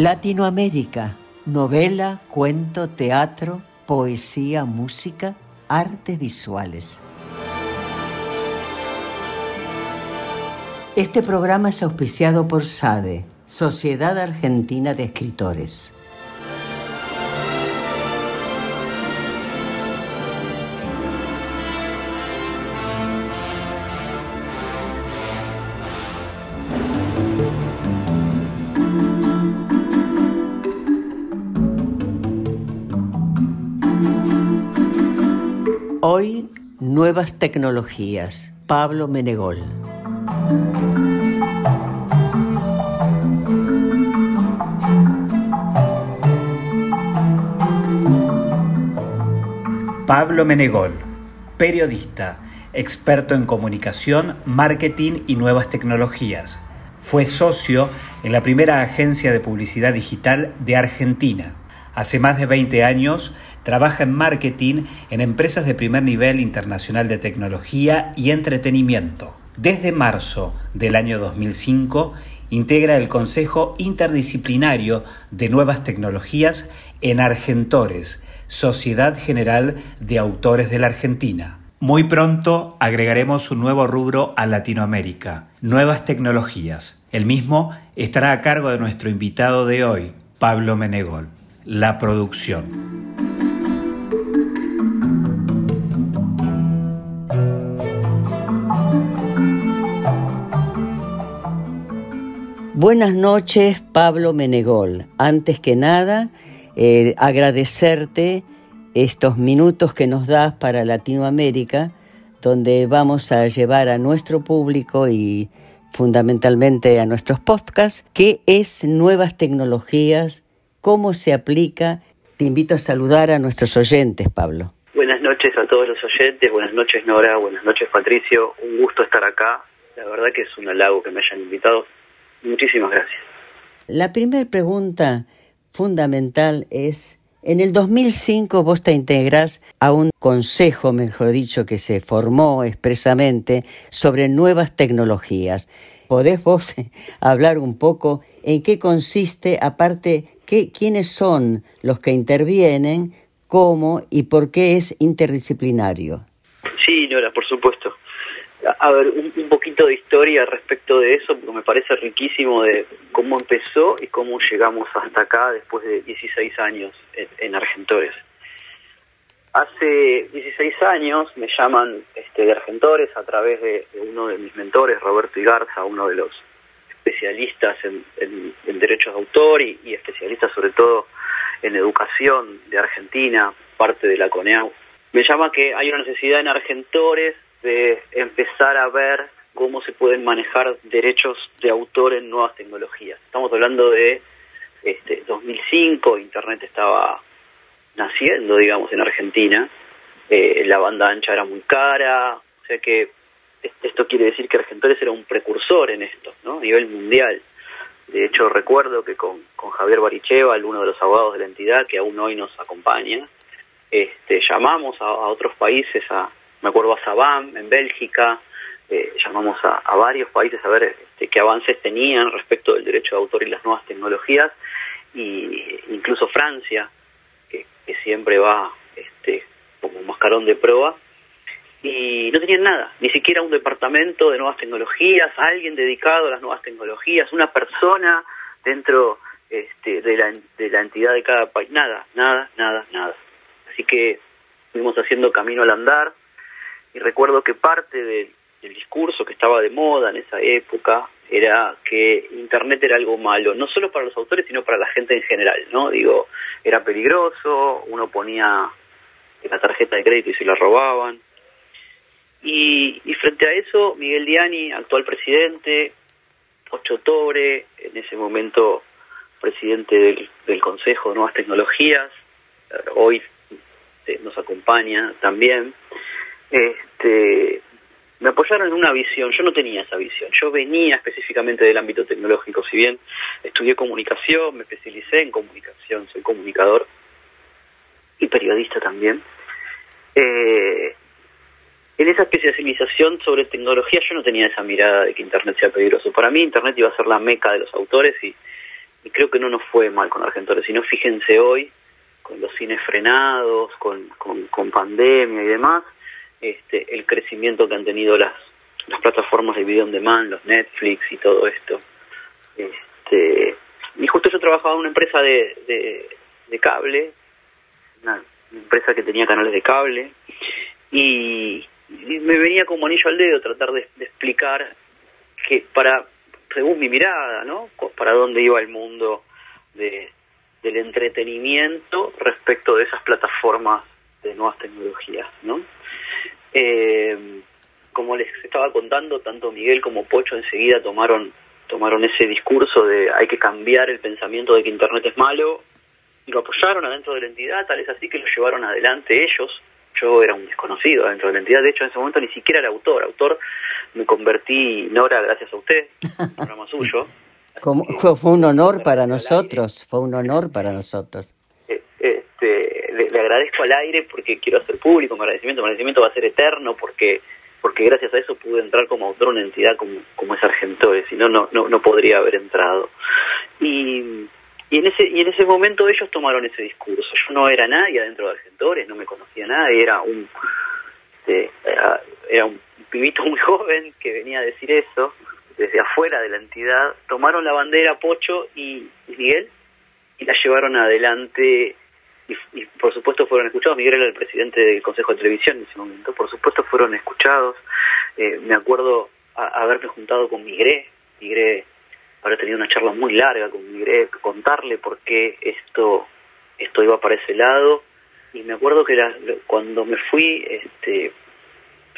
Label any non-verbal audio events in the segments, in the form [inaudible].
Latinoamérica, novela, cuento, teatro, poesía, música, artes visuales. Este programa es auspiciado por SADE, Sociedad Argentina de Escritores. Nuevas tecnologías. Pablo Menegol. Pablo Menegol, periodista, experto en comunicación, marketing y nuevas tecnologías. Fue socio en la primera agencia de publicidad digital de Argentina. Hace más de 20 años trabaja en marketing en empresas de primer nivel internacional de tecnología y entretenimiento. Desde marzo del año 2005 integra el Consejo Interdisciplinario de Nuevas Tecnologías en Argentores, Sociedad General de Autores de la Argentina. Muy pronto agregaremos un nuevo rubro a Latinoamérica, Nuevas Tecnologías. El mismo estará a cargo de nuestro invitado de hoy, Pablo Menegol la producción. Buenas noches, Pablo Menegol. Antes que nada, eh, agradecerte estos minutos que nos das para Latinoamérica, donde vamos a llevar a nuestro público y fundamentalmente a nuestros podcasts, que es nuevas tecnologías cómo se aplica. Te invito a saludar a nuestros oyentes, Pablo. Buenas noches a todos los oyentes, buenas noches Nora, buenas noches Patricio, un gusto estar acá. La verdad que es un halago que me hayan invitado. Muchísimas gracias. La primera pregunta fundamental es, en el 2005 vos te integrás a un consejo, mejor dicho, que se formó expresamente sobre nuevas tecnologías. ¿Podés vos [laughs] hablar un poco en qué consiste, aparte, qué, quiénes son los que intervienen, cómo y por qué es interdisciplinario? Sí, Nora, por supuesto. A ver, un, poquito de historia respecto de eso, porque me parece riquísimo de cómo empezó y cómo llegamos hasta acá después de 16 años en Argentores. Hace 16 años me llaman este, de Argentores a través de, uno de mis mentores, Roberto Igarza, uno de los especialistas en, derechos de autor y, y, especialistas sobre todo en educación de Argentina, parte de la CONEAU. Me llama que hay una necesidad en Argentores de empezar a ver cómo se pueden manejar derechos de autor en nuevas tecnologías. Estamos hablando de este, 2005, Internet estaba naciendo, digamos, en Argentina. Eh, la banda ancha era muy cara, o sea que esto quiere decir que Argentores era un precursor en esto, ¿no? A nivel mundial. De hecho, recuerdo que con, con Javier Baricheva, uno de los abogados de la entidad, que aún hoy nos acompaña, este, llamamos a, otros países, a, me acuerdo a Sabam en Bélgica, eh, llamamos a, varios países a ver este, qué avances tenían respecto del derecho de autor y las nuevas tecnologías, y incluso Francia, que siempre va este, como mascarón de prueba, y no tenían nada, ni siquiera un departamento de nuevas tecnologías, alguien dedicado a las nuevas tecnologías, una persona dentro este, de, la, de la entidad de cada país, nada, nada, nada, nada. Así que fuimos haciendo camino al andar y recuerdo que parte del, del discurso que estaba de moda en esa época era que Internet era algo malo, no solo para los autores, sino para la gente en general, ¿no? Digo, era peligroso, uno ponía la tarjeta de crédito y se la robaban. Y, frente a eso, Miguel Diani, actual presidente, 8 octubre, en ese momento presidente del, Consejo de Nuevas Tecnologías, hoy eh, nos acompaña también. Este, me apoyaron en una visión, yo no tenía esa visión, yo venía específicamente del ámbito tecnológico, si bien estudié comunicación, me especialicé en comunicación, soy comunicador y periodista también. Eh, en esa especialización sobre tecnología yo no tenía esa mirada de que Internet sea peligroso. Para mí Internet iba a ser la meca de los autores y, creo que no nos fue mal con Argentores, sino fíjense hoy, con los cines frenados, con, pandemia y demás, este, el crecimiento que han tenido las, las plataformas de video on demand, los Netflix y todo esto. Este, y justo yo trabajaba en una empresa de, de, cable, una empresa que tenía canales de cable, y, me venía como anillo al dedo tratar de, explicar que para, según mi mirada, ¿no? Para dónde iba el mundo de, del entretenimiento respecto de esas plataformas de nuevas tecnologías, ¿no? Eh, como les estaba contando, tanto Miguel como Pocho enseguida tomaron tomaron ese discurso de hay que cambiar el pensamiento de que Internet es malo y lo apoyaron adentro de la entidad, tal es así que lo llevaron adelante ellos. Yo era un desconocido adentro de la entidad, de hecho en ese momento ni siquiera era autor, autor me convertí Nora gracias a usted, programa [laughs] suyo. Como, fue, fue un honor para nosotros, fue un honor para nosotros. Este, le, agradezco al aire porque quiero hacer público mi agradecimiento, mi agradecimiento va a ser eterno porque porque gracias a eso pude entrar como autor en una entidad como, como es Argentores, si no, no, no podría haber entrado. Y, y, en ese, y en ese momento ellos tomaron ese discurso. Yo no era nadie adentro de Argentores, no me conocía nadie, era un, este, era, un pibito muy [laughs] joven que venía a decir eso desde afuera de la entidad. Tomaron la bandera Pocho y Miguel y la llevaron adelante y, por supuesto fueron escuchados. Miguel era el presidente del Consejo de Televisión en ese momento, por supuesto fueron escuchados. Eh, me acuerdo haberme juntado con Migré, Migré haber tenido una charla muy larga con Migré, contarle por qué esto, esto iba para ese lado. Y me acuerdo que cuando me fui, este,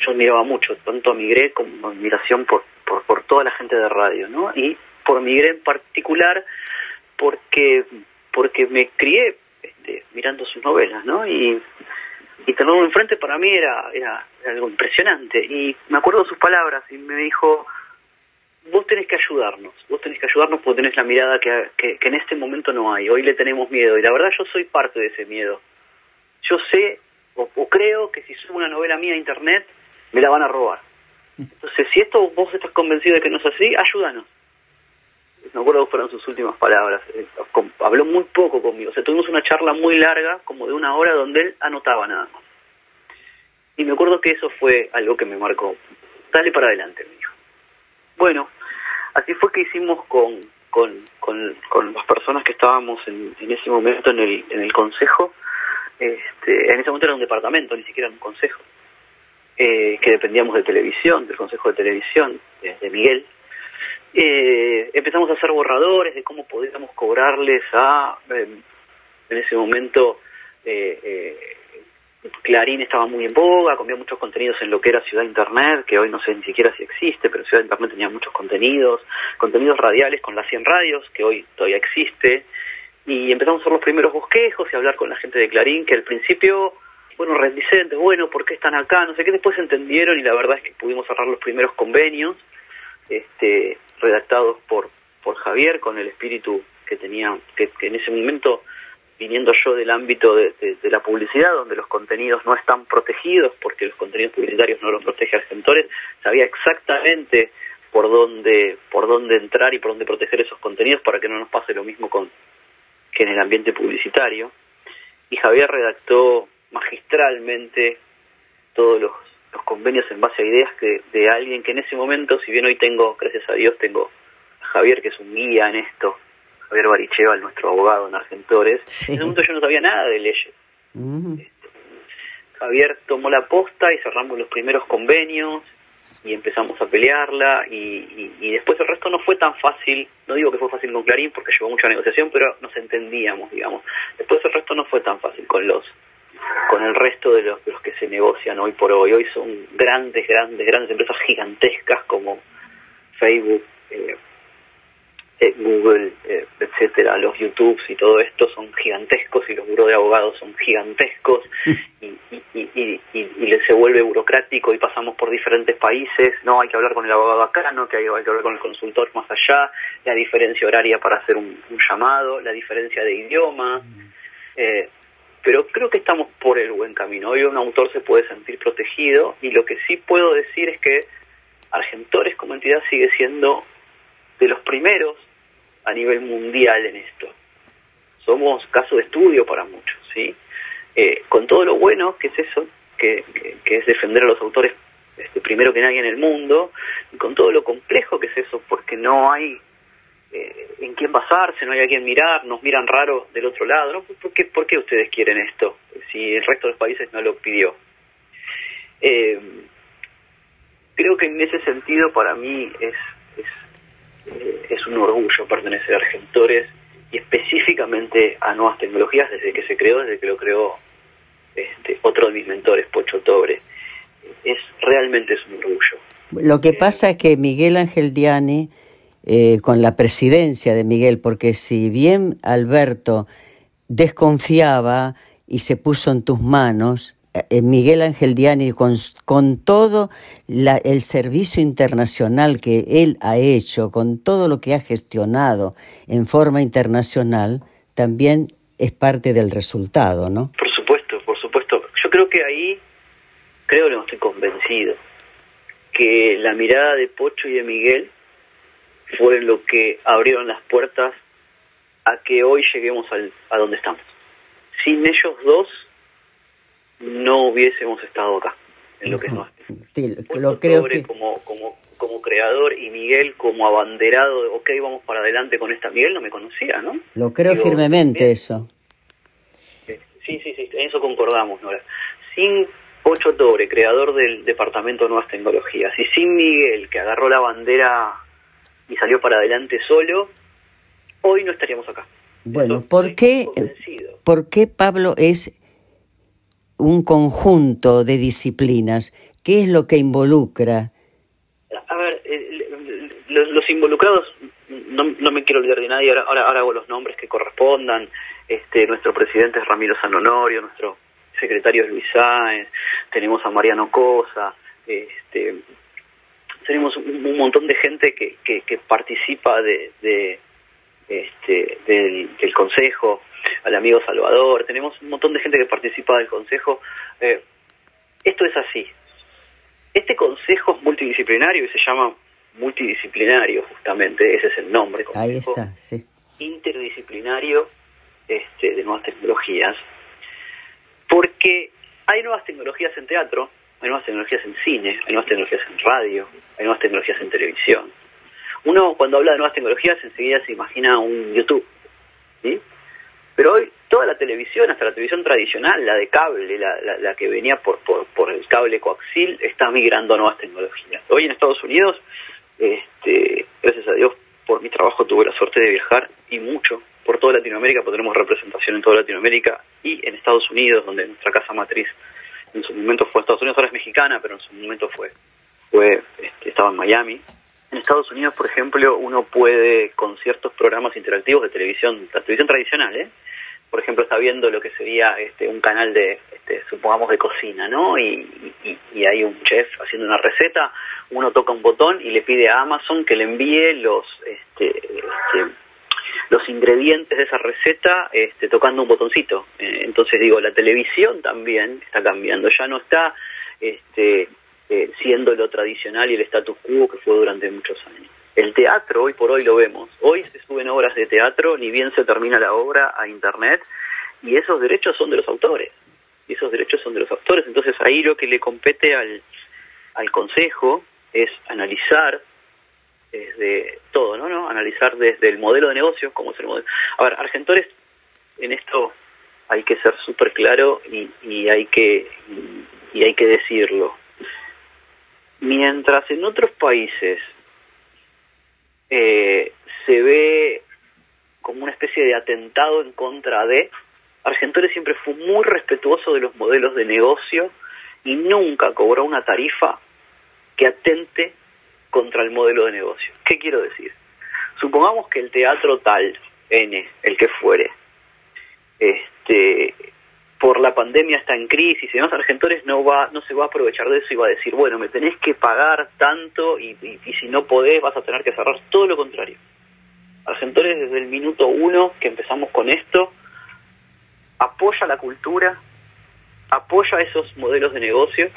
yo miraba mucho, tanto a Migré como admiración por, por, por toda la gente de radio, ¿no? Y por Migré en particular, porque porque me crié este, mirando sus novelas, ¿no? Y, tenerlo enfrente para mí era, era, algo impresionante. Y me acuerdo sus palabras y me dijo, vos tenés que ayudarnos, vos tenés que ayudarnos porque tenés la mirada que, que, en este momento no hay. Hoy le tenemos miedo y la verdad yo soy parte de ese miedo. Yo sé o, o creo que si subo una novela mía a internet me la van a robar. Entonces, si esto vos estás convencido de que no es así, ayúdanos me acuerdo que fueron sus últimas palabras, eh, habló muy poco conmigo, o sea, tuvimos una charla muy larga, como de una hora, donde él anotaba nada más. Y me acuerdo que eso fue algo que me marcó. Dale para adelante, me dijo. Bueno, así fue que hicimos con, con, con, las personas que estábamos en, en, ese momento en el, en el consejo. Este, en ese momento era un departamento, ni siquiera un consejo, eh, que dependíamos de televisión, del consejo de televisión, de Miguel, eh, empezamos a hacer borradores de cómo podíamos cobrarles a, em, en ese momento, eh, eh, Clarín estaba muy en boga, comía muchos contenidos en lo que era Ciudad Internet, que hoy no sé ni siquiera si existe, pero Ciudad Internet tenía muchos contenidos, contenidos radiales con las 100 radios, que hoy todavía existe, y empezamos a hacer los primeros bosquejos y hablar con la gente de Clarín, que al principio, bueno, reticentes, bueno, ¿por qué están acá? No sé qué, después entendieron y la verdad es que pudimos cerrar los primeros convenios, este, redactados por, por Javier con el espíritu que tenía, que, en ese momento, viniendo yo del ámbito de, la publicidad, donde los contenidos no están protegidos, porque los contenidos publicitarios no los protege Argentores, sabía exactamente por dónde, por dónde entrar y por dónde proteger esos contenidos para que no nos pase lo mismo con que en el ambiente publicitario. Y Javier redactó magistralmente todos los los convenios en base a ideas que, de alguien que en ese momento, si bien hoy tengo, gracias a Dios, tengo a Javier, que es un guía en esto, Javier Baricheval, nuestro abogado en Argentores, en ese momento yo no sabía nada de leyes. Este, Javier tomó la posta y cerramos los primeros convenios y empezamos a pelearla y, y, después el resto no fue tan fácil, no digo que fue fácil con Clarín porque llevó mucha negociación, pero nos entendíamos, digamos. Después el resto no fue tan fácil con los con el resto de los, los que se negocian hoy por hoy. Hoy son grandes, grandes, grandes empresas gigantescas como Facebook, eh, eh, Google, eh, etcétera, los YouTubes y todo esto son gigantescos y los buros de abogados son gigantescos y, y, se vuelve burocrático y pasamos por diferentes países, no hay que hablar con el abogado acá, no que hay, que hablar con el consultor más allá, la diferencia horaria para hacer un, llamado, la diferencia de idioma, eh, pero creo que estamos por el buen camino. Hoy un autor se puede sentir protegido y lo que sí puedo decir es que Argentores como entidad sigue siendo de los primeros a nivel mundial en esto. Somos caso de estudio para muchos, ¿sí? Eh, con todo lo bueno que es eso, que, es defender a los autores este, primero que nadie en el mundo, con todo lo complejo que es eso, porque no hay eh, en quién basarse, no hay a quién mirar, nos miran raro del otro lado, ¿no? ¿Por qué, ¿Por qué ustedes quieren esto? Si el resto de los países no lo pidió. Eh, creo que en ese sentido para mí es eh, es un orgullo pertenecer a Argentores y específicamente a nuevas tecnologías desde que se creó, desde que lo creó este, otro de mis mentores, Pocho Tobre. Es realmente es un orgullo. Lo que pasa es que Miguel Ángel Diani, eh, con la presidencia de Miguel, porque si bien Alberto desconfiaba y se puso en tus manos, eh, Miguel Ángel Diani, con, con todo el servicio internacional que él ha hecho, con todo lo que ha gestionado en forma internacional, también es parte del resultado, ¿no? Por supuesto, por supuesto. Yo creo que ahí, creo que no estoy convencido, que la mirada de Pocho y de Miguel fue lo que abrieron las puertas a que hoy lleguemos al, a donde estamos. Sin ellos dos, no hubiésemos estado acá, en lo que es Sí, lo creo como, como, como creador y Miguel como abanderado de, ok, vamos para adelante con esta. Miguel no me conocía, ¿no? Lo creo firmemente eso. Sí, sí, sí, en eso concordamos, Nora. Sin Pocho Tobre, creador del Departamento de Nuevas Tecnologías, y sin Miguel, que agarró la bandera y salió para adelante solo, hoy no estaríamos acá. Bueno, ¿por qué, ¿por qué Pablo es un conjunto de disciplinas. ¿Qué es lo que involucra? A ver, los, involucrados, no, me quiero olvidar de nadie, ahora, ahora, hago los nombres que correspondan. Este, nuestro presidente es Ramiro Sanonorio, nuestro secretario es Luis Sáenz, tenemos a Mariano Cosa, este, tenemos un, montón de gente que, que, participa de, de este, del consejo al amigo Salvador, tenemos un montón de gente que participa del consejo. Eh, esto es así. Este consejo es multidisciplinario y se llama multidisciplinario justamente, ese es el nombre. Ahí está, sí. Interdisciplinario este, de nuevas tecnologías, porque hay nuevas tecnologías en teatro, hay nuevas tecnologías en cine, hay nuevas tecnologías en radio, hay nuevas tecnologías en televisión. Uno cuando habla de nuevas tecnologías enseguida se imagina un YouTube, ¿sí? Pero hoy toda la televisión, hasta la televisión tradicional, la de cable, la, que venía por, por, el cable coaxil, está migrando a nuevas tecnologías. Hoy en Estados Unidos, este, gracias a Dios, por mi trabajo tuve la suerte de viajar y mucho por toda Latinoamérica, porque tenemos representación en toda Latinoamérica y en Estados Unidos, donde nuestra casa matriz en su momento fue Estados Unidos, ahora es mexicana, pero en su momento fue, fue este, estaba en Miami. En Estados Unidos, por ejemplo, uno puede, con ciertos programas interactivos de televisión, la televisión tradicional, ¿eh? por ejemplo, está viendo lo que sería este, un canal de, este, supongamos, de cocina, ¿no? Y, hay un chef haciendo una receta, uno toca un botón y le pide a Amazon que le envíe los, este, este, los ingredientes de esa receta este, tocando un botoncito. Eh, entonces, digo, la televisión también está cambiando, ya no está este, eh, siendo lo tradicional y el status quo que fue durante muchos años. El teatro, hoy por hoy lo vemos. Hoy se suben obras de teatro, ni bien se termina la obra a Internet, y esos derechos son de los autores. Y esos derechos son de los autores. Entonces ahí lo que le compete al, al Consejo es analizar desde todo, ¿no? ¿no? Analizar desde el modelo de negocio, cómo es el modelo. A ver, Argentores, en esto hay que ser súper claro y, y, hay que, y hay que decirlo. Mientras en otros países eh, se ve como una especie de atentado en contra de. Argentores siempre fue muy respetuoso de los modelos de negocio y nunca cobró una tarifa que atente contra el modelo de negocio. ¿Qué quiero decir? supongamos que el teatro tal, N, el que fuere, este, por la pandemia está en crisis y demás, Argentores no va no se va a aprovechar de eso y va a decir, bueno, me tenés que pagar tanto y, si no podés vas a tener que cerrar. Todo lo contrario. Argentores desde el minuto uno que empezamos con esto, apoya la cultura, apoya esos modelos de negocio,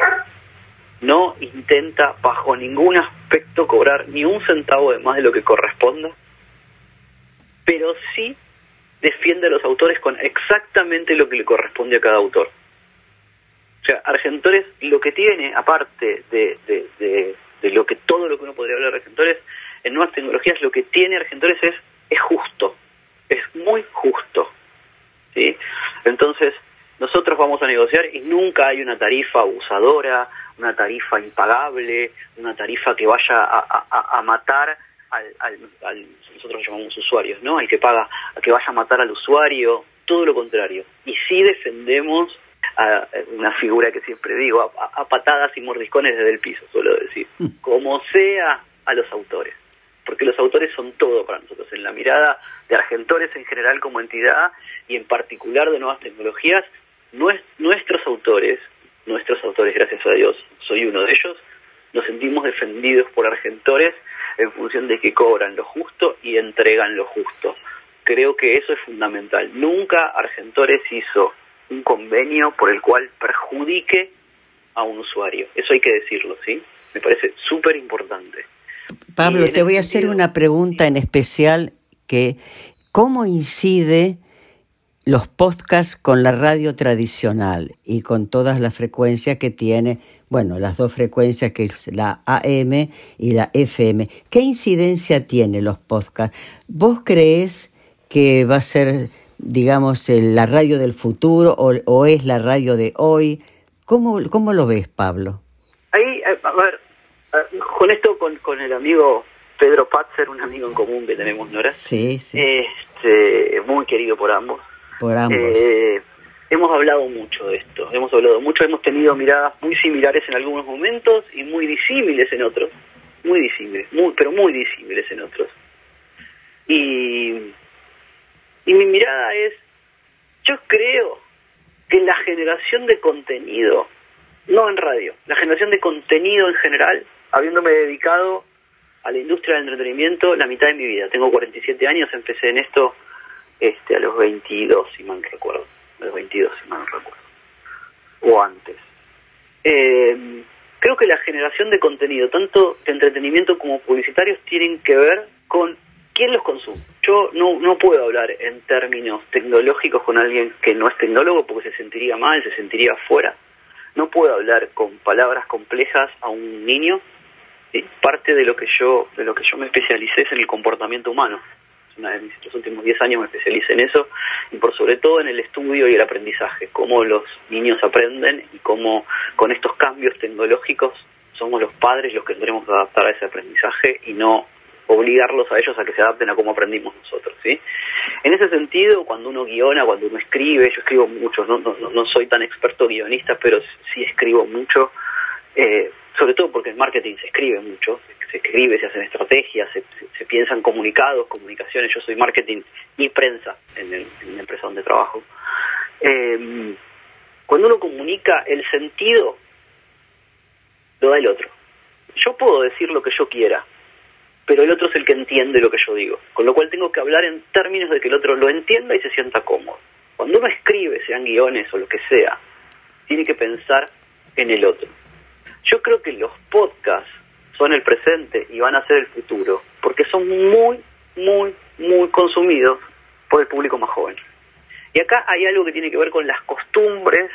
no intenta bajo ningún aspecto cobrar ni un centavo de más de lo que corresponda, pero sí defiende a los autores con exactamente lo que le corresponde a cada autor. O sea, Argentores lo que tiene, aparte de, de, lo que todo lo que uno podría hablar de Argentores, en nuevas tecnologías lo que tiene Argentores es, es justo, es muy justo. ¿sí? Entonces, nosotros vamos a negociar y nunca hay una tarifa abusadora, una tarifa impagable, una tarifa que vaya a matar al, nosotros llamamos usuarios, ¿no? Al que paga, a que vaya a matar al usuario, todo lo contrario. Y sí defendemos a una figura que siempre digo, a, patadas y mordiscones desde el piso, suelo decir, mm. como sea a los autores, porque los autores son todo para nosotros, en la mirada de Argentores en general como entidad y en particular de nuevas tecnologías, nuestros autores, nuestros autores, gracias a Dios, soy uno de ellos, nos sentimos defendidos por Argentores en función de que cobran lo justo y entregan lo justo. Creo que eso es fundamental. Nunca Argentores hizo un convenio por el cual perjudique a un usuario. Eso hay que decirlo, ¿sí? Me parece súper importante. Pablo, te voy a hacer una pregunta en especial que ¿cómo incide los podcasts con la radio tradicional y con todas las frecuencias que tiene bueno, las dos frecuencias que es la AM y la FM. ¿Qué incidencia tienen los podcasts? ¿Vos crees que va a ser, digamos, la radio del futuro o, es la radio de hoy? ¿Cómo, ¿Cómo lo ves, Pablo? Ahí, eh, a ver, eh, con esto, con, con el amigo Pedro Patzer, un amigo en común que tenemos, ¿no Sí, sí. Este, muy querido por ambos. Por ambos. Eh, hemos hablado mucho de esto, hemos hablado mucho, hemos tenido miradas muy similares en algunos momentos y muy disímiles en otros, muy disímiles, muy, pero muy disímiles en otros. Y, mi mirada es, yo creo que la generación de contenido, no en radio, la generación de contenido en general, habiéndome dedicado a la industria del entretenimiento la mitad de mi vida. Tengo 47 años, empecé en esto este, a los 22, si mal recuerdo de 22, si mal no recuerdo, o antes. Eh, creo que la generación de contenido, tanto de entretenimiento como publicitarios, tienen que ver con quién los consume. Yo no, no puedo hablar en términos tecnológicos con alguien que no es tecnólogo porque se sentiría mal, se sentiría fuera. No puedo hablar con palabras complejas a un niño. Parte de lo que yo de lo que yo me especialicé es en el comportamiento humano una de mis, últimos 10 años me especialicé en eso, y por sobre todo en el estudio y el aprendizaje, cómo los niños aprenden y cómo con estos cambios tecnológicos somos los padres los que tendremos que adaptar a ese aprendizaje y no obligarlos a ellos a que se adapten a cómo aprendimos nosotros, ¿sí? En ese sentido, cuando uno guiona, cuando uno escribe, yo escribo mucho, no, no, no soy tan experto guionista, pero sí escribo mucho, eh, sobre todo porque en marketing se escribe mucho, se escribe, se hacen estrategias, se, piensan comunicados, comunicaciones. Yo soy marketing y prensa en, la empresa donde trabajo. Eh, cuando uno comunica el sentido, lo da el otro. Yo puedo decir lo que yo quiera, pero el otro es el que entiende lo que yo digo. Con lo cual tengo que hablar en términos de que el otro lo entienda y se sienta cómodo. Cuando uno escribe, sean guiones o lo que sea, tiene que pensar en el otro. Yo creo que los podcasts son el presente y van a ser el futuro, porque son muy, muy, muy consumidos por el público más joven. Y acá hay algo que tiene que ver con las costumbres,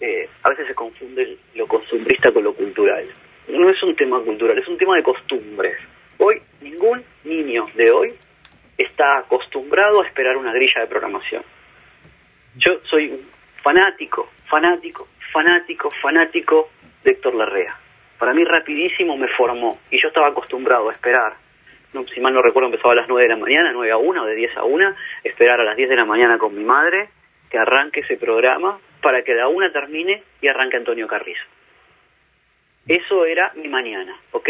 eh, a veces se confunde lo costumbrista con lo cultural. No es un tema cultural, es un tema de costumbres. Hoy ningún niño de hoy está acostumbrado a esperar una grilla de programación. Yo soy un fanático, fanático, fanático, fanático de Héctor Larrea para mí rapidísimo me formó y yo estaba acostumbrado a esperar. No, si mal no recuerdo empezaba a las 9 de la mañana, 9 a 1 o de 10 a 1, esperar a las 10 de la mañana con mi madre que arranque ese programa para que la 1 termine y arranque Antonio Carrizo. Eso era mi mañana, ¿ok?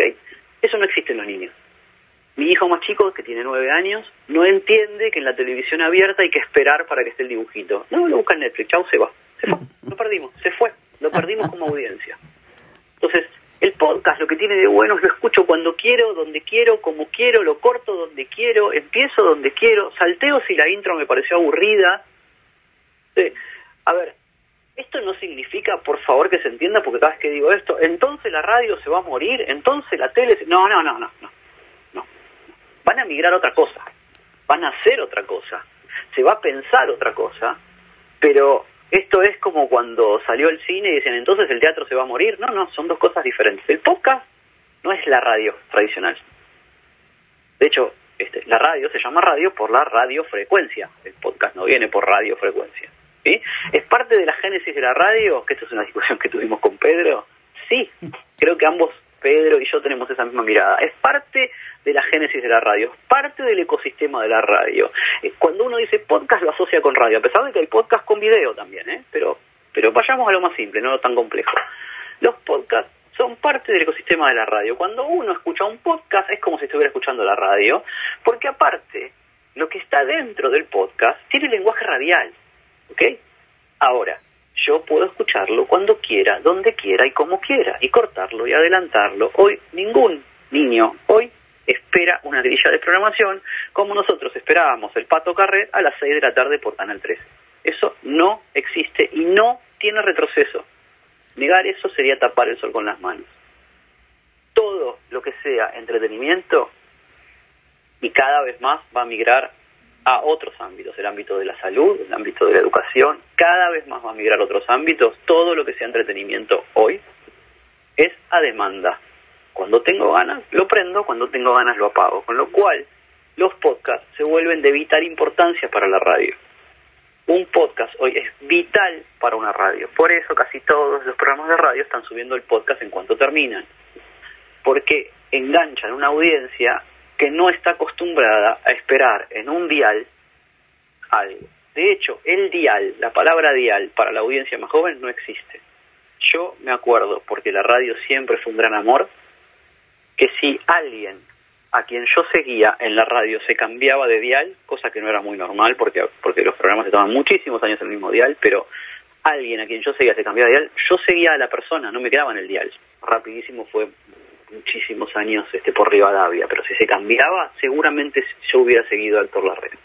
Eso no existe en los niños. Mi hijo más chico, que tiene nueve años, no entiende que en la televisión abierta hay que esperar para que esté el dibujito. No, lo busca en Netflix, chau, se va. Se fue, lo perdimos, se fue, lo perdimos como audiencia. Entonces, el podcast lo que tiene de bueno es lo escucho cuando quiero, donde quiero, como quiero, lo corto donde quiero, empiezo donde quiero, salteo si la intro me pareció aburrida. A ver, esto no significa, por favor, que se entienda, porque cada vez que digo esto, entonces la radio se va a morir, entonces la tele... No, no, no, no, no van a migrar otra cosa, van a hacer otra cosa, se va a pensar otra cosa, pero esto es como cuando salió el cine y dicen entonces el teatro se va a morir. No, no, son dos cosas diferentes. El podcast no es la radio tradicional. De hecho, este, la radio se llama radio por la radiofrecuencia. El podcast no viene por radiofrecuencia. ¿sí? ¿Es parte de la génesis de la radio? Que esto es una discusión que tuvimos con Pedro. Sí, creo que ambos Pedro y yo tenemos esa misma mirada. Es parte de la génesis de la radio, es parte del ecosistema de la radio. Eh, cuando uno dice podcast lo asocia con radio, a pesar de que hay podcast con video también, ¿eh? pero, pero vayamos a lo más simple, no lo tan complejo. Los podcasts son parte del ecosistema de la radio. Cuando uno escucha un podcast es como si estuviera escuchando la radio, porque aparte, lo que está dentro del podcast tiene lenguaje radial. ¿Ok? Ahora, yo puedo escucharlo cuando quiera, donde quiera y como quiera, y cortarlo y adelantarlo. Hoy ningún niño hoy espera una grilla de programación como nosotros esperábamos el Pato Carret a las 6 de la tarde por Canal 13. Eso no existe y no tiene retroceso. Negar eso sería tapar el sol con las manos. Todo lo que sea entretenimiento y cada vez más va a migrar a otros ámbitos, el ámbito de la salud, el ámbito de la educación, cada vez más va a migrar a otros ámbitos, todo lo que sea entretenimiento hoy es a demanda. Cuando tengo ganas, lo prendo, cuando tengo ganas, lo apago. Con lo cual, los podcasts se vuelven de vital importancia para la radio. Un podcast hoy es vital para una radio. Por eso casi todos los programas de radio están subiendo el podcast en cuanto terminan. Porque enganchan una audiencia que no está acostumbrada a esperar en un dial algo. De hecho, el dial, la palabra dial para la audiencia más joven no existe. Yo me acuerdo, porque la radio siempre fue un gran amor, que si alguien a quien yo seguía en la radio se cambiaba de dial, cosa que no era muy normal porque, porque los programas estaban muchísimos años en el mismo dial, pero alguien a quien yo seguía se cambiaba de dial, yo seguía a la persona, no me quedaba en el dial. Rapidísimo fue muchísimos años este, por Rivadavia, pero si se cambiaba, seguramente yo hubiera seguido a Héctor Larrea.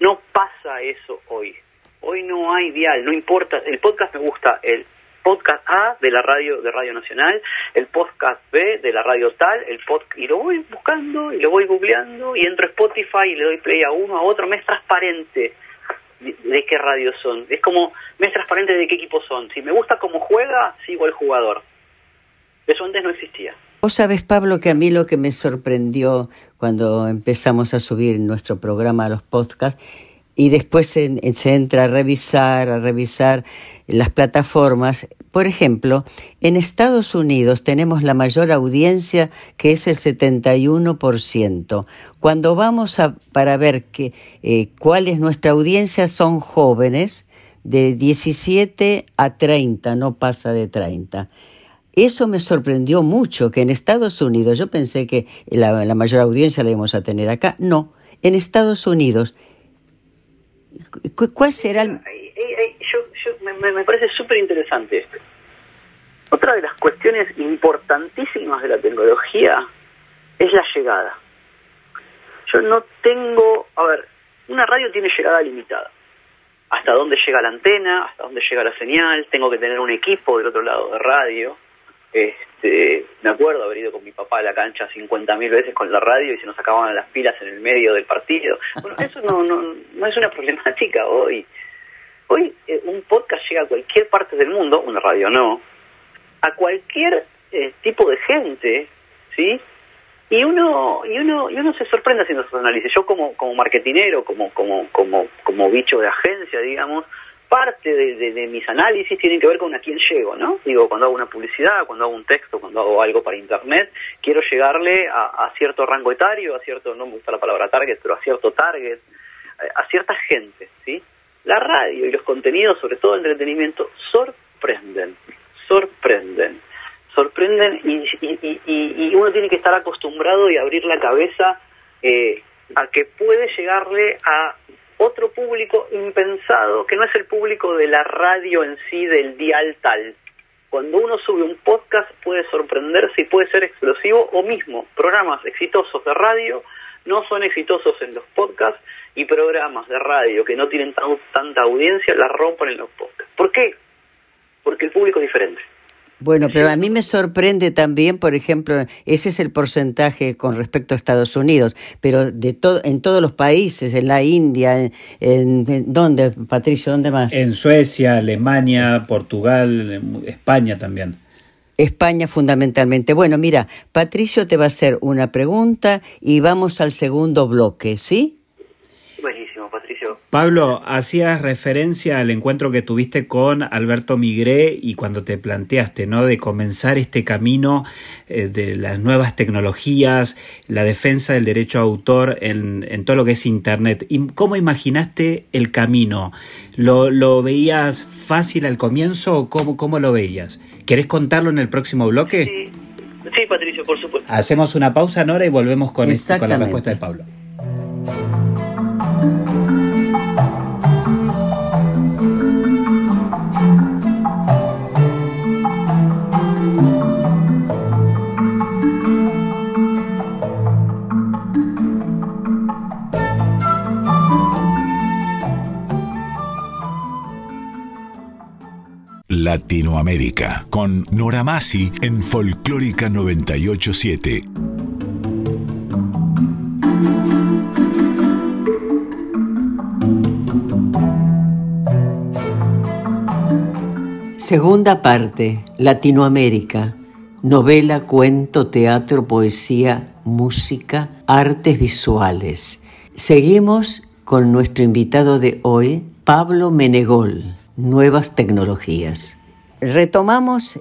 No pasa eso hoy. Hoy no hay dial, no importa. El podcast me gusta, el podcast A de la radio de Radio Nacional, el podcast B de la radio tal, el podcast y lo voy buscando y lo voy googleando y entro a Spotify y le doy play a uno, a otro, me es transparente de, qué radio son. Es como, me es transparente de qué equipo son. Si me gusta cómo juega, sigo al jugador. Eso antes no existía. Vos sabés, Pablo, que a mí lo que me sorprendió cuando empezamos a subir nuestro programa a los podcasts y después se, entra a revisar, a revisar las plataformas. Por ejemplo, en Estados Unidos tenemos la mayor audiencia que es el 71%. Cuando vamos a, para ver que, eh, cuál es nuestra audiencia, son jóvenes de 17 a 30, no pasa de 30. Eso me sorprendió mucho, que en Estados Unidos, yo pensé que la, mayor audiencia la íbamos a tener acá, no, en Estados Unidos. ¿Cuál será el...? me, parece súper interesante esto. Otra de las cuestiones importantísimas de la tecnología es la llegada. Yo no tengo, a ver, una radio tiene llegada limitada. Hasta dónde llega la antena, hasta dónde llega la señal, tengo que tener un equipo del otro lado de radio, este, me acuerdo haber ido con mi papá a la cancha 50.000 veces con la radio y se nos acababan las pilas en el medio del partido. Bueno, eso no, no, no es una problemática hoy. Hoy eh, un podcast llega a cualquier parte del mundo, una radio no, a cualquier eh, tipo de gente, ¿sí? Y uno, y uno, y uno se sorprende haciendo esos análisis. Yo como, como marketinero, como, como, como, como bicho de agencia, digamos, parte de, mis análisis tienen que ver con a quién llego, ¿no? Digo, cuando hago una publicidad, cuando hago un texto, cuando hago algo para internet, quiero llegarle a, cierto rango etario, a cierto, no me gusta la palabra target, pero a cierto target, a cierta gente, ¿sí? La radio y los contenidos, sobre todo el entretenimiento, sorprenden, sorprenden. sorprenden y, uno tiene que estar acostumbrado y abrir la cabeza eh, a que puede llegarle a otro público impensado, que no es el público de la radio en sí, del dial tal. Cuando uno sube un podcast puede sorprenderse y puede ser explosivo, o mismo, programas exitosos de radio no son exitosos en los podcasts y programas de radio que no tienen tanta audiencia la rompen en los podcasts. ¿Por qué? Porque el público es diferente. Bueno, pero a mí me sorprende también, por ejemplo, ese es el porcentaje con respecto a Estados Unidos, pero de todo en todos los países, en la India, en, ¿dónde, Patricio? ¿Dónde más? En Suecia, Alemania, Portugal, España también. España fundamentalmente. Bueno, mira, Patricio te va a hacer una pregunta y vamos al segundo bloque, ¿sí? Pablo, hacías referencia al encuentro que tuviste con Alberto Migré y cuando te planteaste, ¿no? De comenzar este camino eh, de las nuevas tecnologías, la defensa del derecho a autor en, todo lo que es Internet. ¿Cómo imaginaste el camino? ¿Lo, veías fácil al comienzo o cómo, cómo lo veías? ¿Querés contarlo en el próximo bloque? Sí, Patricio, por supuesto. Hacemos una pausa, Nora, y volvemos con, este, con la respuesta de Pablo. Latinoamérica con Nora Masi en Folclórica 987. Segunda parte, Latinoamérica. Novela, cuento, teatro, poesía, música, artes visuales. Seguimos con nuestro invitado de hoy, Pablo Menegol, Nuevas Tecnologías. Retomamos,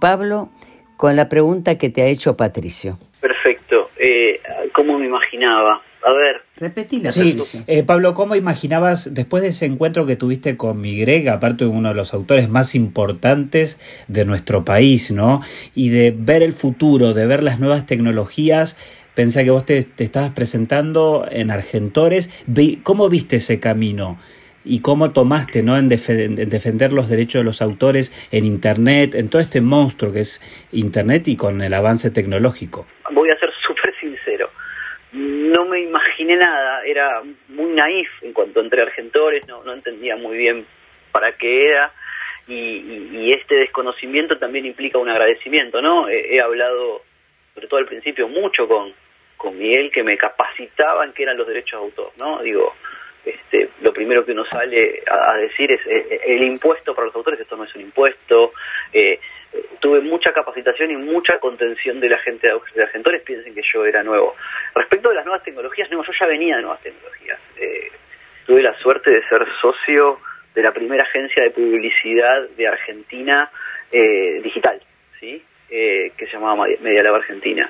Pablo, con la pregunta que te ha hecho Patricio. Perfecto. Eh, ¿Cómo me imaginaba? A ver. Repetila. Sí, eh, Pablo, ¿cómo imaginabas, después de ese encuentro que tuviste con Migrega, aparte de uno de los autores más importantes de nuestro país, ¿no? Y de ver el futuro, de ver las nuevas tecnologías, pensé que vos te, te estabas presentando en Argentores. ¿Cómo viste ese camino? Y cómo tomaste ¿no? En, defender los derechos de los autores en Internet, en todo este monstruo que es Internet y con el avance tecnológico. Voy a ser [laughs] súper sincero. No me imaginé nada, era muy naif en cuanto entré a Argentores, no, no entendía muy bien para qué era. Y, este desconocimiento también implica un agradecimiento, ¿no? He, hablado, sobre todo al principio, mucho con, con Miguel, que me capacitaba en qué eran los derechos de autor, ¿no? Digo, este, lo primero que uno sale a, decir es eh, eh, el impuesto para los autores, esto no es un impuesto. Eh, tuve mucha capacitación y mucha contención de la gente de agentores, piensen que yo era nuevo. Respecto de las nuevas tecnologías, no, yo ya venía de nuevas tecnologías. tuve la suerte de ser socio de la primera agencia de publicidad de Argentina digital, ¿sí? Eh, que se llamaba Media Lab Argentina.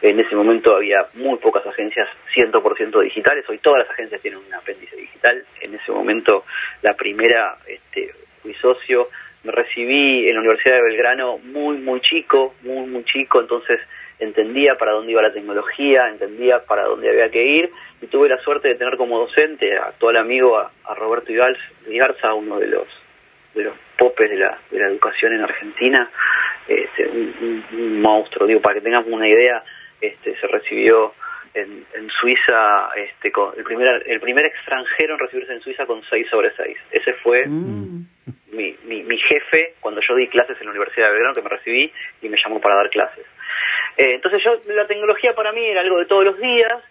En ese momento había muy pocas agencias 100% digitales, hoy todas las agencias tienen un apéndice digital. En ese momento la primera este, fui socio, me recibí en la Universidad de Belgrano muy, muy chico, muy, muy chico, entonces entendía para dónde iba la tecnología, entendía para dónde había que ir. Y tuve la suerte de tener como docente a actual amigo a, Roberto Igarza, uno de los de los popes de la, de la educación en Argentina, este, un, monstruo, digo, para que tengamos una idea, este, se recibió en, en Suiza, este, con, el, primer, el primer extranjero en recibirse en Suiza con 6 sobre 6. Ese fue mm. mi, mi, jefe cuando yo di clases en la Universidad de Belgrano, que me recibí y me llamó para dar clases. Eh, entonces yo, la tecnología para mí era algo de todos los días,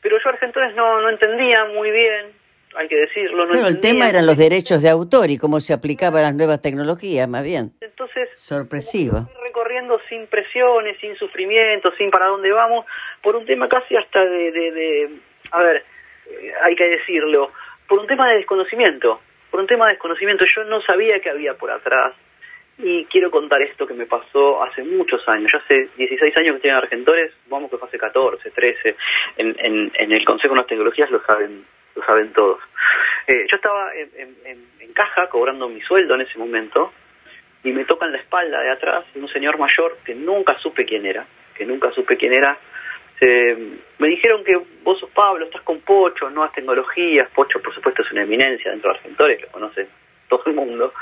pero yo Argentores no, no entendía muy bien hay que decirlo. No el tema eran los derechos de autor y cómo se aplicaban las nuevas tecnologías, más bien. Entonces, sorpresivo. Recorriendo sin presiones, sin sufrimiento, sin para dónde vamos, por un tema casi hasta de, de, a ver, eh, hay que decirlo, por un tema de desconocimiento, por un tema de desconocimiento. Yo no sabía que había por atrás. Y quiero contar esto que me pasó hace muchos años. Yo hace 16 años que estoy en Argentores, vamos que fue hace 14, 13. En, en, en el Consejo de las Tecnologías lo saben lo saben todos. Eh, yo estaba en, caja cobrando mi sueldo en ese momento y me tocan la espalda de atrás un señor mayor que nunca supe quién era, que nunca supe quién era. me dijeron que vos sos Pablo, estás con Pocho, nuevas tecnologías. Pocho, por supuesto, es una eminencia dentro de Argentores, lo conoce todo el mundo.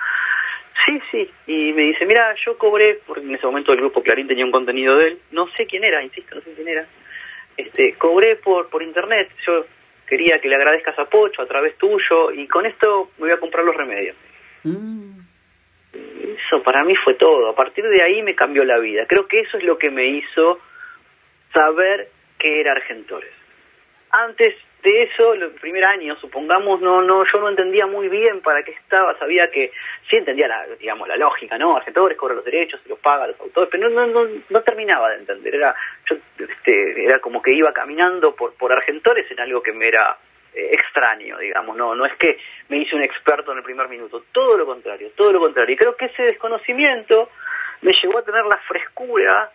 Sí, sí, y me dice, mira, yo cobré, porque en ese momento el grupo Clarín tenía un contenido de él, no sé quién era, insisto, no sé quién era, este, cobré por, por internet, yo quería que le agradezcas a Pocho a través tuyo, y con esto me voy a comprar los remedios. Mm. Eso para mí fue todo, a partir de ahí me cambió la vida, creo que eso es lo que me hizo saber que era Argentores. Antes de eso, el primer año, supongamos, no, no, yo no entendía muy bien para qué estaba, sabía que sí entendía la, digamos, la lógica, ¿no? Argentores cobran los derechos, se los paga los autores, pero no, no, no, terminaba de entender, era, yo, este, era como que iba caminando por, por Argentores en algo que me era eh, extraño, digamos, no, no es que me hice un experto en el primer minuto, todo lo contrario, todo lo contrario, y creo que ese desconocimiento me llevó a tener la frescura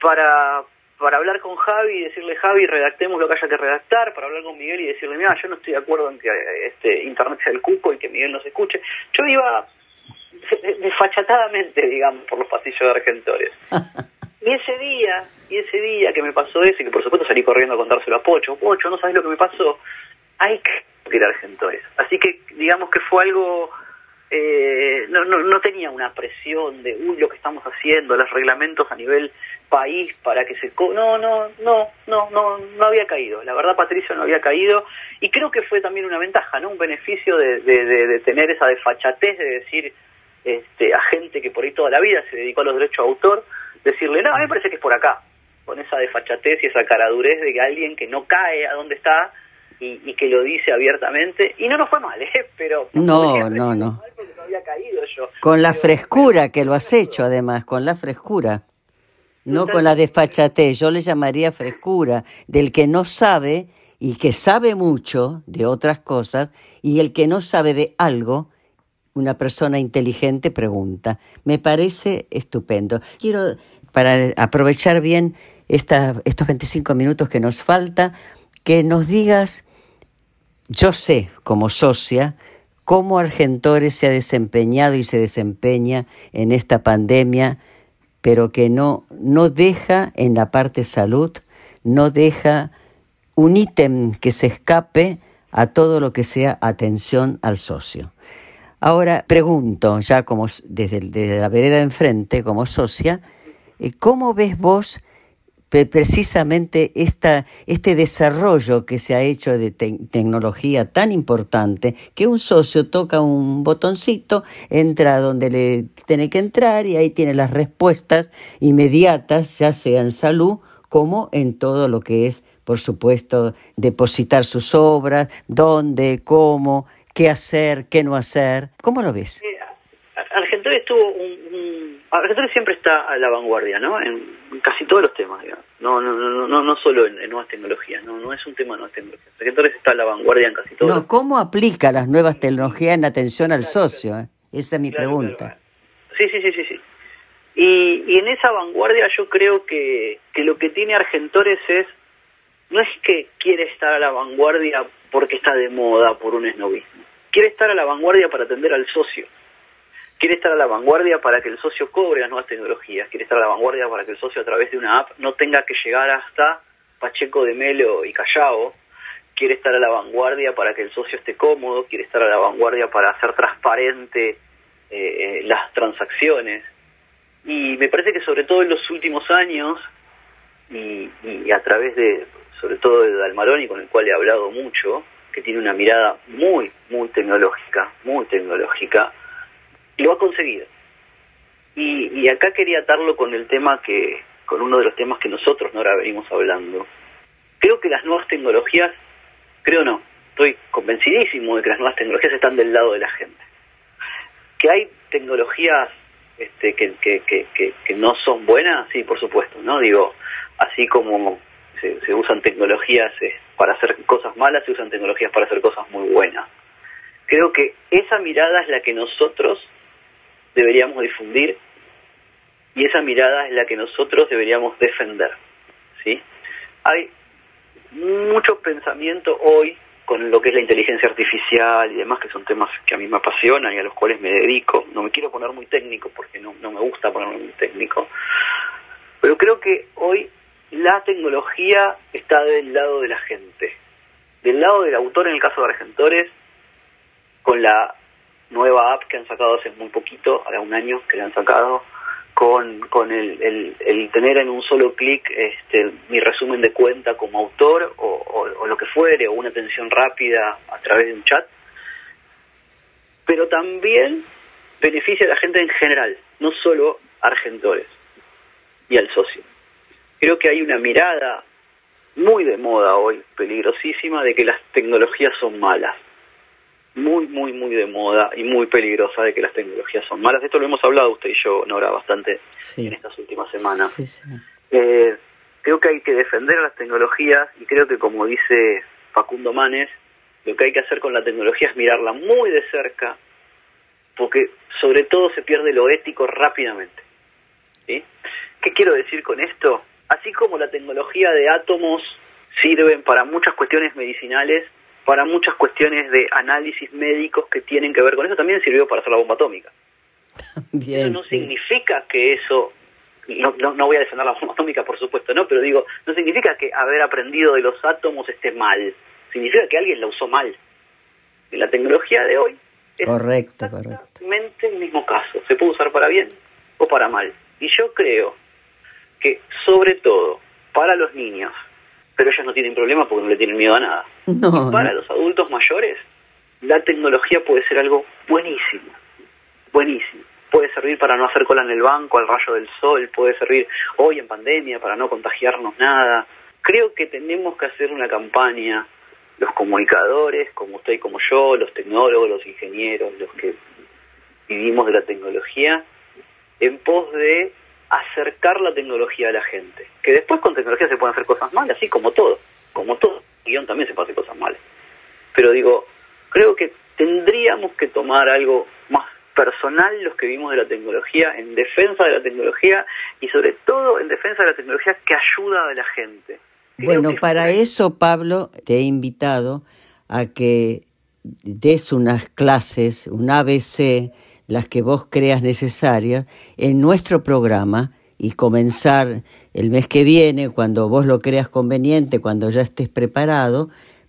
para, para hablar con Javi y decirle, Javi, redactemos lo que haya que redactar, para hablar con Miguel y decirle, mira, yo no estoy de acuerdo en que este Internet sea el cuco y que Miguel nos escuche. Yo iba desfachatadamente, digamos, por los pasillos de Argentores. [laughs] y ese día, y ese día que me pasó eso, y que por supuesto salí corriendo a contárselo a Pocho, Pocho, no sabes lo que me pasó, hay que ir a Argentores. Así que digamos que fue algo eh, no, no, no tenía una presión de, uy, lo que estamos haciendo, los reglamentos a nivel país para que se... no, no, no, no, no, no había caído. La verdad, Patricio, no había caído. Y creo que fue también una ventaja, ¿no? Un beneficio de, de, de, tener esa desfachatez de decir este, a gente que por ahí toda la vida se dedicó a los derechos de autor, decirle, no, a mí me parece que es por acá. Con esa desfachatez y esa caradurez de que alguien que no cae a donde está y, que lo dice abiertamente. Y no nos fue mal, [laughs] ¿eh? Pero... No, no, no. Con la frescura que lo has hecho, además, con la frescura. No con la desfachatez, yo le llamaría frescura, del que no sabe y que sabe mucho de otras cosas, y el que no sabe de algo, una persona inteligente pregunta. Me parece estupendo. Quiero, para aprovechar bien esta, estos 25 minutos que nos falta, que nos digas, yo sé como socia, cómo Argentores se ha desempeñado y se desempeña en esta pandemia, pero que no, no deja en la parte salud, no deja un ítem que se escape a todo lo que sea atención al socio. Ahora pregunto, ya como desde, desde la vereda de enfrente, como socia, eh, ¿cómo ves vos precisamente esta, este desarrollo que se ha hecho de tecnología tan importante que un socio toca un botoncito, entra donde le tiene que entrar y ahí tiene las respuestas inmediatas, ya sea en salud como en todo lo que es, por supuesto, depositar sus obras, dónde, cómo, qué hacer, qué no hacer. ¿Cómo lo ves? Argentina estuvo un, Argentina siempre está a la vanguardia, ¿no? En casi todos los temas, digamos. No, no, no, no, no solo en, nuevas tecnologías, no, no es un tema de nuevas tecnologías. Argentina está a la vanguardia en casi todo. No, ¿cómo aplica las nuevas tecnologías en atención al socio? Eh? Esa es mi pregunta. Sí, sí, sí, sí, sí. Y, y en esa vanguardia yo creo que, que lo que tiene Argentores es, no es que quiere estar a la vanguardia porque está de moda por un esnovismo, quiere estar a la vanguardia para atender al socio quiere estar a la vanguardia para que el socio cobre las nuevas tecnologías, quiere estar a la vanguardia para que el socio a través de una app no tenga que llegar hasta Pacheco de Melo y Callao, quiere estar a la vanguardia para que el socio esté cómodo, quiere estar a la vanguardia para hacer transparente eh, eh, las transacciones. Y me parece que sobre todo en los últimos años, y, y a través de, sobre todo de Dalmaroni, con el cual he hablado mucho, que tiene una mirada muy, muy tecnológica, muy tecnológica, lo ha conseguido. Y, y acá quería atarlo con el tema que, con uno de los temas que nosotros no ahora venimos hablando. Creo que las nuevas tecnologías, creo no, estoy convencidísimo de que las nuevas tecnologías están del lado de la gente. Que hay tecnologías este, que, que, que, que, no son buenas, sí, por supuesto, ¿no? Digo, así como se, se usan tecnologías eh, para hacer cosas malas, se usan tecnologías para hacer cosas muy buenas. Creo que esa mirada es la que nosotros deberíamos difundir y esa mirada es la que nosotros deberíamos defender. ¿sí? Hay mucho pensamiento hoy con lo que es la inteligencia artificial y demás, que son temas que a mí me apasionan y a los cuales me dedico. No me quiero poner muy técnico porque no, no me gusta ponerme muy técnico. Pero creo que hoy la tecnología está del lado de la gente. Del lado del autor, en el caso de Argentores, con la nueva app que han sacado hace muy poquito, hace un año que la han sacado, con, con el, tener en un solo clic este, mi resumen de cuenta como autor o, o, lo que fuere, o una atención rápida a través de un chat, pero también beneficia a la gente en general, no solo a argentores y al socio. Creo que hay una mirada muy de moda hoy, peligrosísima, de que las tecnologías son malas muy, muy, muy de moda y muy peligrosa de que las tecnologías son malas. Esto lo hemos hablado usted y yo, Nora, bastante en estas últimas semanas. Eh, creo que hay que defender las tecnologías y creo que, como dice Facundo Manes, lo que hay que hacer con la tecnología es mirarla muy de cerca, porque sobre todo se pierde lo ético rápidamente. ¿sí? ¿Qué quiero decir con esto? Así como la tecnología de átomos sirven para muchas cuestiones medicinales, para muchas cuestiones de análisis médicos que tienen que ver con eso, también sirvió para hacer la bomba atómica. [laughs] eso no significa que eso, no, no, voy a defender la bomba atómica, por supuesto, no, pero digo, no significa que haber aprendido de los átomos esté mal, significa que alguien la usó mal. Y la tecnología de hoy es correcto, exactamente el mismo caso, se puede usar para bien o para mal. Y yo creo que sobre todo para los niños, pero ellos no tienen problema porque no le tienen miedo a nada. No, para los adultos mayores, la tecnología puede ser algo buenísimo, buenísimo. Puede servir para no hacer cola en el banco al rayo del sol, puede servir hoy en pandemia para no contagiarnos nada. Creo que tenemos que hacer una campaña, los comunicadores, como usted y como yo, los tecnólogos, los ingenieros, los que vivimos de la tecnología, en pos de acercar la tecnología a la gente. Que después con tecnología se pueden hacer cosas malas, así como todo, como todo. Guión también se puede hacer cosas malas. Pero digo, creo que tendríamos que tomar algo más personal los que vimos de la tecnología, en defensa de la tecnología y sobre todo en defensa de la tecnología que ayuda a la gente. bueno, para eso, Pablo, te he invitado a que des unas clases, un ABC, las que vos creas necesarias en nuestro programa y comenzar el mes que viene, cuando vos lo creas conveniente, cuando ya estés preparado,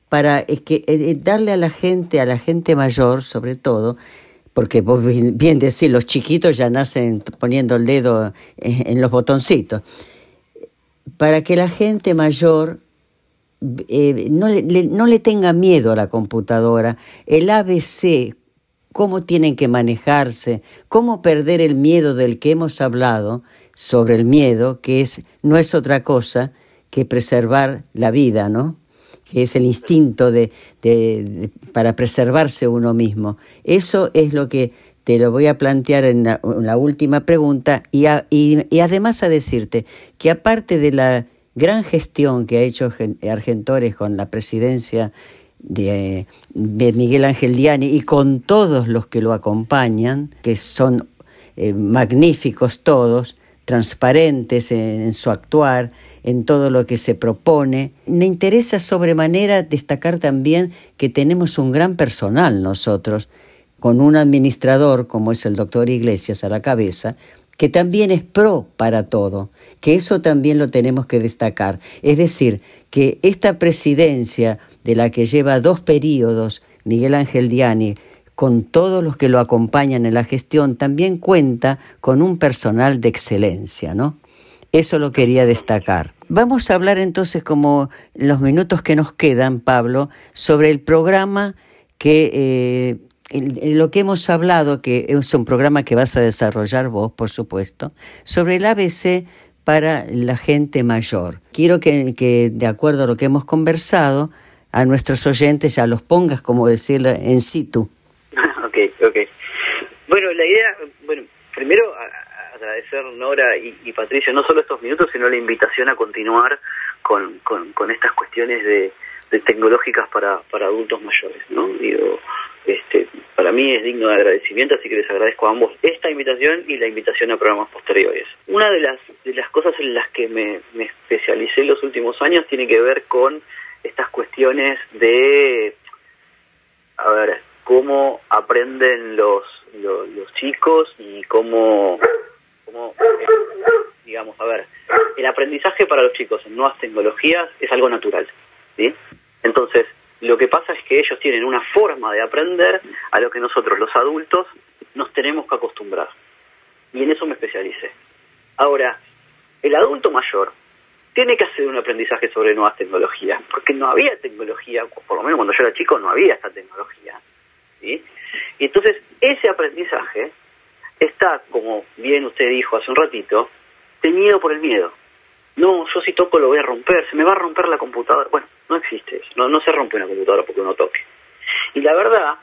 para que, eh, darle a la gente, a la gente mayor sobre todo, porque vos bien decís, los chiquitos ya nacen poniendo el dedo en, los botoncitos, para que la gente mayor eh, no, le, no le tenga miedo a la computadora. El ABC cómo tienen que manejarse, cómo perder el miedo del que hemos hablado sobre el miedo, que es no es otra cosa que preservar la vida, ¿no? que es el instinto de, para preservarse uno mismo. Eso es lo que te lo voy a plantear en la, última pregunta y, y, además a decirte que aparte de la gran gestión que ha hecho Argentores con la presidencia de, Miguel Ángel Diani y con todos los que lo acompañan, que son eh, magníficos todos, transparentes en, su actuar, en todo lo que se propone. Me interesa sobremanera destacar también que tenemos un gran personal nosotros, con un administrador como es el doctor Iglesias a la cabeza, que también es pro para todo, que eso también lo tenemos que destacar. Es decir, que esta presidencia de la que lleva dos periodos Miguel Ángel Diani, con todos los que lo acompañan en la gestión, también cuenta con un personal de excelencia, ¿no? Eso lo quería destacar. Vamos a hablar entonces, como los minutos que nos quedan, Pablo, sobre el programa que eh, lo que hemos hablado, que es un programa que vas a desarrollar vos, por supuesto, sobre el ABC para la gente mayor. Quiero que de acuerdo a lo que hemos conversado, a nuestros oyentes ya los pongas, como decirlo, en situ. [laughs] ok, ok. Bueno, la idea, bueno, primero agradecer Nora y, y, Patricia no solo estos minutos, sino la invitación a continuar con, con, estas cuestiones de, tecnológicas para, para adultos mayores, ¿no? Digo, este, para mí es digno de agradecimiento, así que les agradezco a ambos esta invitación y la invitación a programas posteriores. Una de las, de las cosas en las que me, me especialicé los últimos años tiene que ver con estas cuestiones de a ver, cómo aprenden los, los, chicos y cómo, cómo digamos, a ver, el aprendizaje para los chicos en nuevas tecnologías es algo natural, ¿sí? Entonces, lo que pasa es que ellos tienen una forma de aprender a lo que nosotros los adultos nos tenemos que acostumbrar. Y en eso me especialicé. Ahora, el adulto mayor tiene que hacer un aprendizaje sobre nuevas tecnologías, porque no había tecnología, por lo menos cuando yo era chico no había esta tecnología. ¿sí? Y entonces ese aprendizaje está, como bien usted dijo hace un ratito, teñido por el miedo. No, yo si toco lo voy a romper, se me va a romper la computadora. Bueno, no existe eso, no, no se rompe una computadora porque uno toque. Y la verdad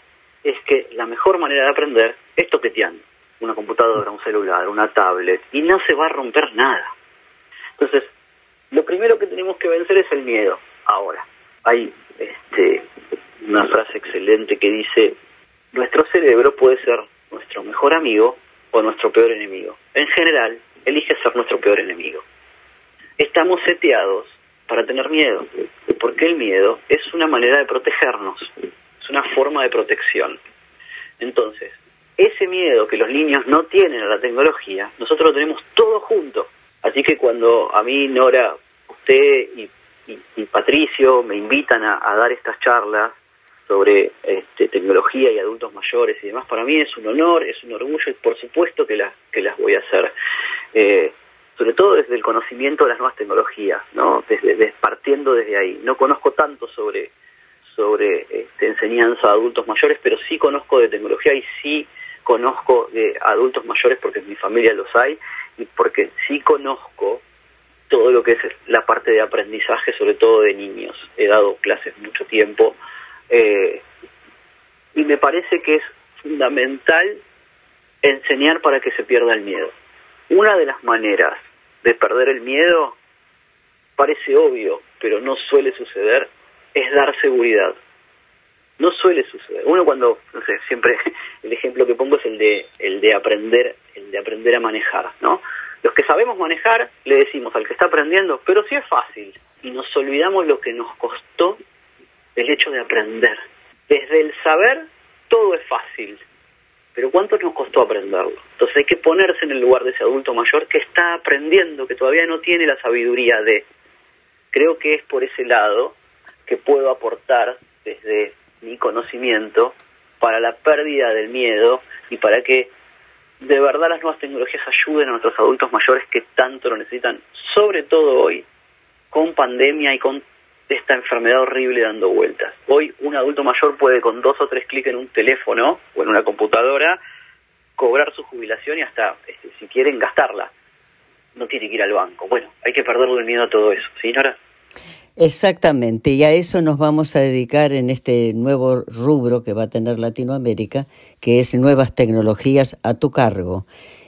es que la mejor manera de aprender es toqueteando. Una computadora, un celular, una tablet, y no se va a romper nada. Entonces, lo primero que tenemos que vencer es el miedo. Ahora, hay este, una frase excelente que dice, nuestro cerebro puede ser nuestro mejor amigo o nuestro peor enemigo. En general, elige ser nuestro peor enemigo. Estamos seteados para tener miedo, porque el miedo es una manera de protegernos, es una forma de protección. Entonces, ese miedo que los niños no tienen a la tecnología, nosotros lo tenemos todo junto. Así que cuando a mí, Nora, usted y, Patricio me invitan a, dar estas charlas sobre este, tecnología y adultos mayores y demás, para mí es un honor, es un orgullo y por supuesto que, que las voy a hacer. Eh, sobre todo desde el conocimiento de las nuevas tecnologías, ¿no? Desde, partiendo desde ahí. No conozco tanto sobre sobre este, enseñanza a adultos mayores, pero sí conozco de tecnología y sí conozco de adultos mayores porque en mi familia los hay y porque sí conozco todo lo que es la parte de aprendizaje, sobre todo de niños. He dado clases mucho tiempo eh, y me parece que es fundamental enseñar para que se pierda el miedo. Una de las maneras de perder el miedo parece obvio, pero no suele suceder, es dar seguridad. No suele suceder. Uno cuando, no sé, siempre [laughs] el ejemplo que pongo es el de el de aprender, el de aprender a manejar, ¿no? Los que sabemos manejar le decimos al que está aprendiendo, pero sí es fácil y nos olvidamos lo que nos costó el hecho de aprender. Desde el saber todo es fácil, pero ¿cuánto nos costó aprenderlo? Entonces hay que ponerse en el lugar de ese adulto mayor que está aprendiendo, que todavía no tiene la sabiduría de. Creo que es por ese lado que puedo aportar desde mi conocimiento para la pérdida del miedo y para que de verdad las nuevas tecnologías ayuden a nuestros adultos mayores que tanto lo necesitan, sobre todo hoy, con pandemia y con esta enfermedad horrible dando vueltas. Hoy un adulto mayor puede con dos o tres clics en un teléfono o en una computadora cobrar su jubilación y hasta, este, si quieren, gastarla. No tiene que ir al banco. Bueno, hay que perderle el miedo a todo eso, ¿sí, Nora? Exactamente, y a eso nos vamos a dedicar en este nuevo rubro que va a tener Latinoamérica, que es nuevas tecnologías a tu cargo.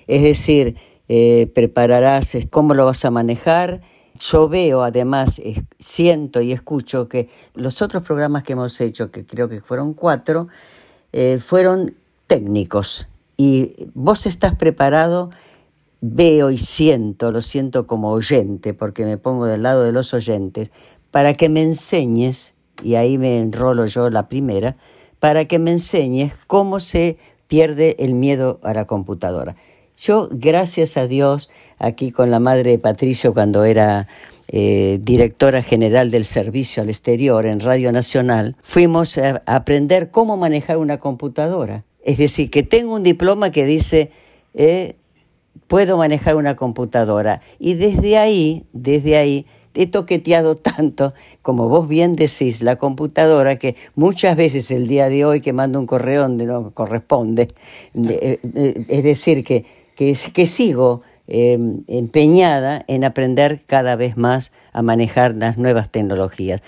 Es decir, eh, prepararás cómo lo vas a manejar, yo veo, además, siento y escucho que los otros programas que hemos hecho, que creo que fueron cuatro, eh, fueron técnicos. Y vos estás preparado, veo y siento, lo siento como oyente, porque me pongo del lado de los oyentes, para que me enseñes, y ahí me enrolo yo la primera, para que me enseñes cómo se pierde el miedo a la computadora. Yo, gracias a Dios, aquí con la madre de Patricio cuando era eh, directora general del servicio al exterior en Radio Nacional, fuimos a aprender cómo manejar una computadora. Es decir, que tengo un diploma que dice, eh, puedo manejar una computadora. Y desde ahí, desde ahí, he toqueteado tanto, como vos bien decís, la computadora, que muchas veces el día de hoy que mando un correo donde no corresponde, eh, es decir, que que, que sigo em, empeñada en aprender cada vez más a manejar las nuevas tecnologías.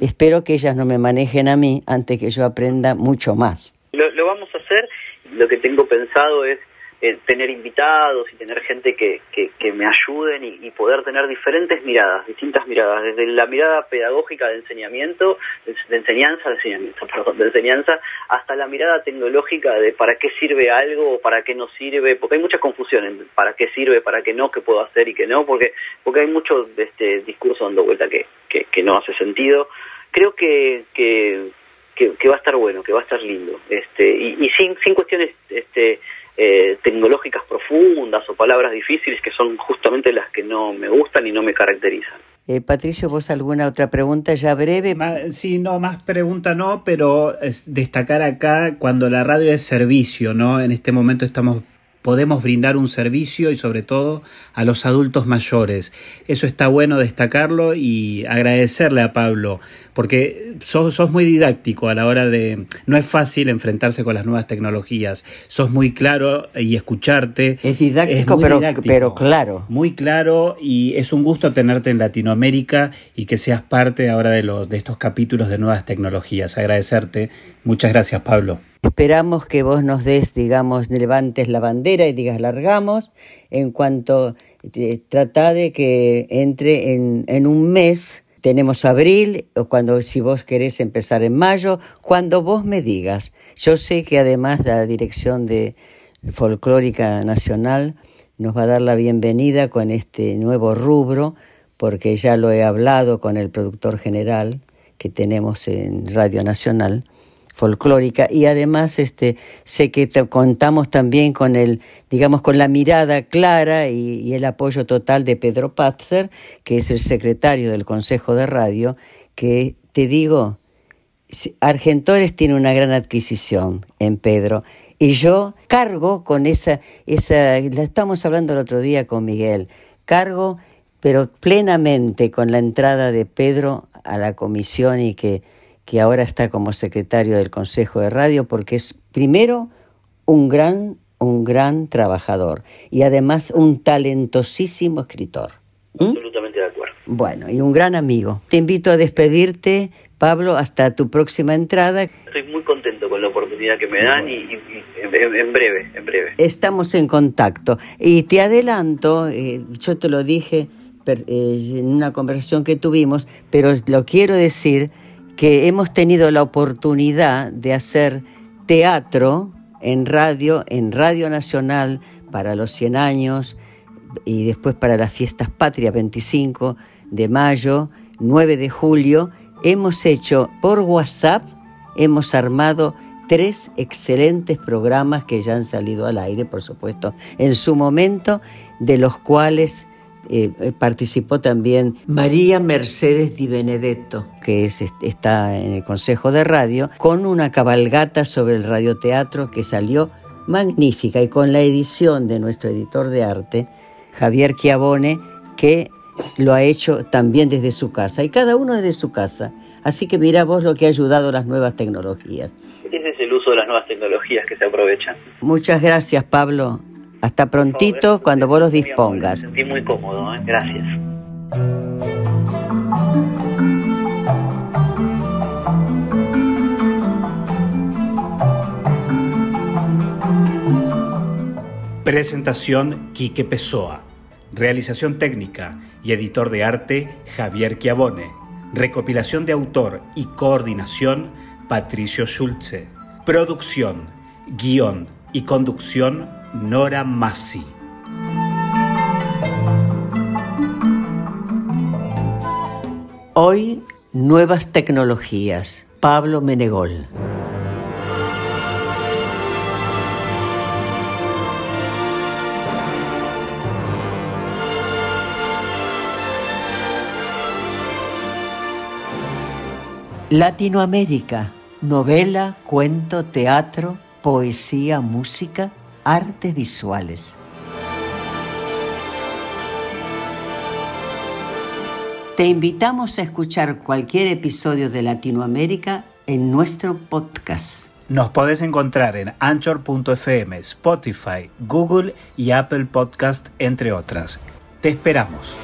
Espero que ellas no me manejen a mí antes que yo aprenda mucho más. lo vamos a hacer. Lo que tengo pensado es eh, tener invitados y tener gente que, que, me ayuden y, poder tener diferentes miradas, distintas miradas, desde la mirada pedagógica de enseñamiento, de, enseñanza, de enseñamiento, perdón, de enseñanza, hasta la mirada tecnológica de para qué sirve algo o para qué no sirve, porque hay mucha confusión en para qué sirve, para qué no, qué puedo hacer y qué no, porque porque hay mucho de este discurso dando vuelta que, que, no hace sentido. Creo que, que que, va a estar bueno, que va a estar lindo, este, y, sin, sin cuestiones este, eh, tecnológicas profundas o palabras difíciles que son justamente las que no me gustan y no me caracterizan. Eh, Patricio, ¿vos alguna otra pregunta ya breve? sí, no, más pregunta no, pero es destacar acá cuando la radio es servicio, ¿no? En este momento estamos podemos brindar un servicio y sobre todo a los adultos mayores. Eso está bueno destacarlo y agradecerle a Pablo, porque sos, muy didáctico a la hora de... No es fácil enfrentarse con las nuevas tecnologías, sos muy claro y escucharte. Es didáctico, pero, pero claro. Muy claro y es un gusto tenerte en Latinoamérica y que seas parte ahora de, los de estos capítulos de nuevas tecnologías. Agradecerte. Muchas gracias, Pablo. Esperamos que vos nos des, digamos, levantes la bandera y digas largamos. En cuanto eh, trata de que entre en, en un mes, tenemos abril, o cuando si vos querés empezar en mayo, cuando vos me digas. Yo sé que además la Dirección de Folclórica Nacional nos va a dar la bienvenida con este nuevo rubro, porque ya lo he hablado con el productor general que tenemos en Radio Nacional folclórica. Y además este sé que contamos también con el digamos con la mirada clara y, el apoyo total de Pedro Patzer que es el secretario del Consejo de Radio que te digo Argentores tiene una gran adquisición en Pedro. Y yo cargo con esa esa la estamos hablando el otro día con Miguel cargo pero plenamente con la entrada de Pedro a la comisión y que que ahora está como secretario del Consejo de Radio, porque es primero un gran, un gran trabajador y además un talentosísimo escritor. ¿Mm? Absolutamente de acuerdo. Bueno, y un gran amigo. Te invito a despedirte, Pablo, hasta tu próxima entrada. Estoy muy contento con la oportunidad que me dan y, en, breve, en breve. Estamos en contacto. Y te adelanto, eh, yo te lo dije eh, en una conversación que tuvimos, pero lo quiero decir que hemos tenido la oportunidad de hacer teatro en radio, en Radio Nacional para los 100 años y después para las fiestas patrias 25 de mayo, 9 de julio. Hemos hecho por WhatsApp, hemos armado tres excelentes programas que ya han salido al aire, por supuesto, en su momento, de los cuales eh, participó también María Mercedes Di Benedetto, que es, está en el Consejo de Radio, con una cabalgata sobre el radioteatro que salió magnífica y con la edición de nuestro editor de arte, Javier Chiavone, que lo ha hecho también desde su casa, y cada uno desde su casa. Así que mira vos lo que ha ayudado las nuevas tecnologías. Ese es el uso de las nuevas tecnologías que se aprovechan. Muchas gracias, Pablo. Hasta prontito cuando vos los dispongas. Me sentí muy cómodo, ¿eh? gracias. Presentación Quique Pessoa. Realización técnica y editor de arte Javier Chiavone. Recopilación de autor y coordinación Patricio Schulze. Producción, guion y conducción Nora Massi. Hoy, nuevas tecnologías. Pablo Menegol. Latinoamérica, novela, cuento, teatro, poesía, música artes visuales. Te invitamos a escuchar cualquier episodio de Latinoamérica en nuestro podcast. Nos podés encontrar en anchor.fm, Spotify, Google y Apple Podcast, entre otras. Te esperamos.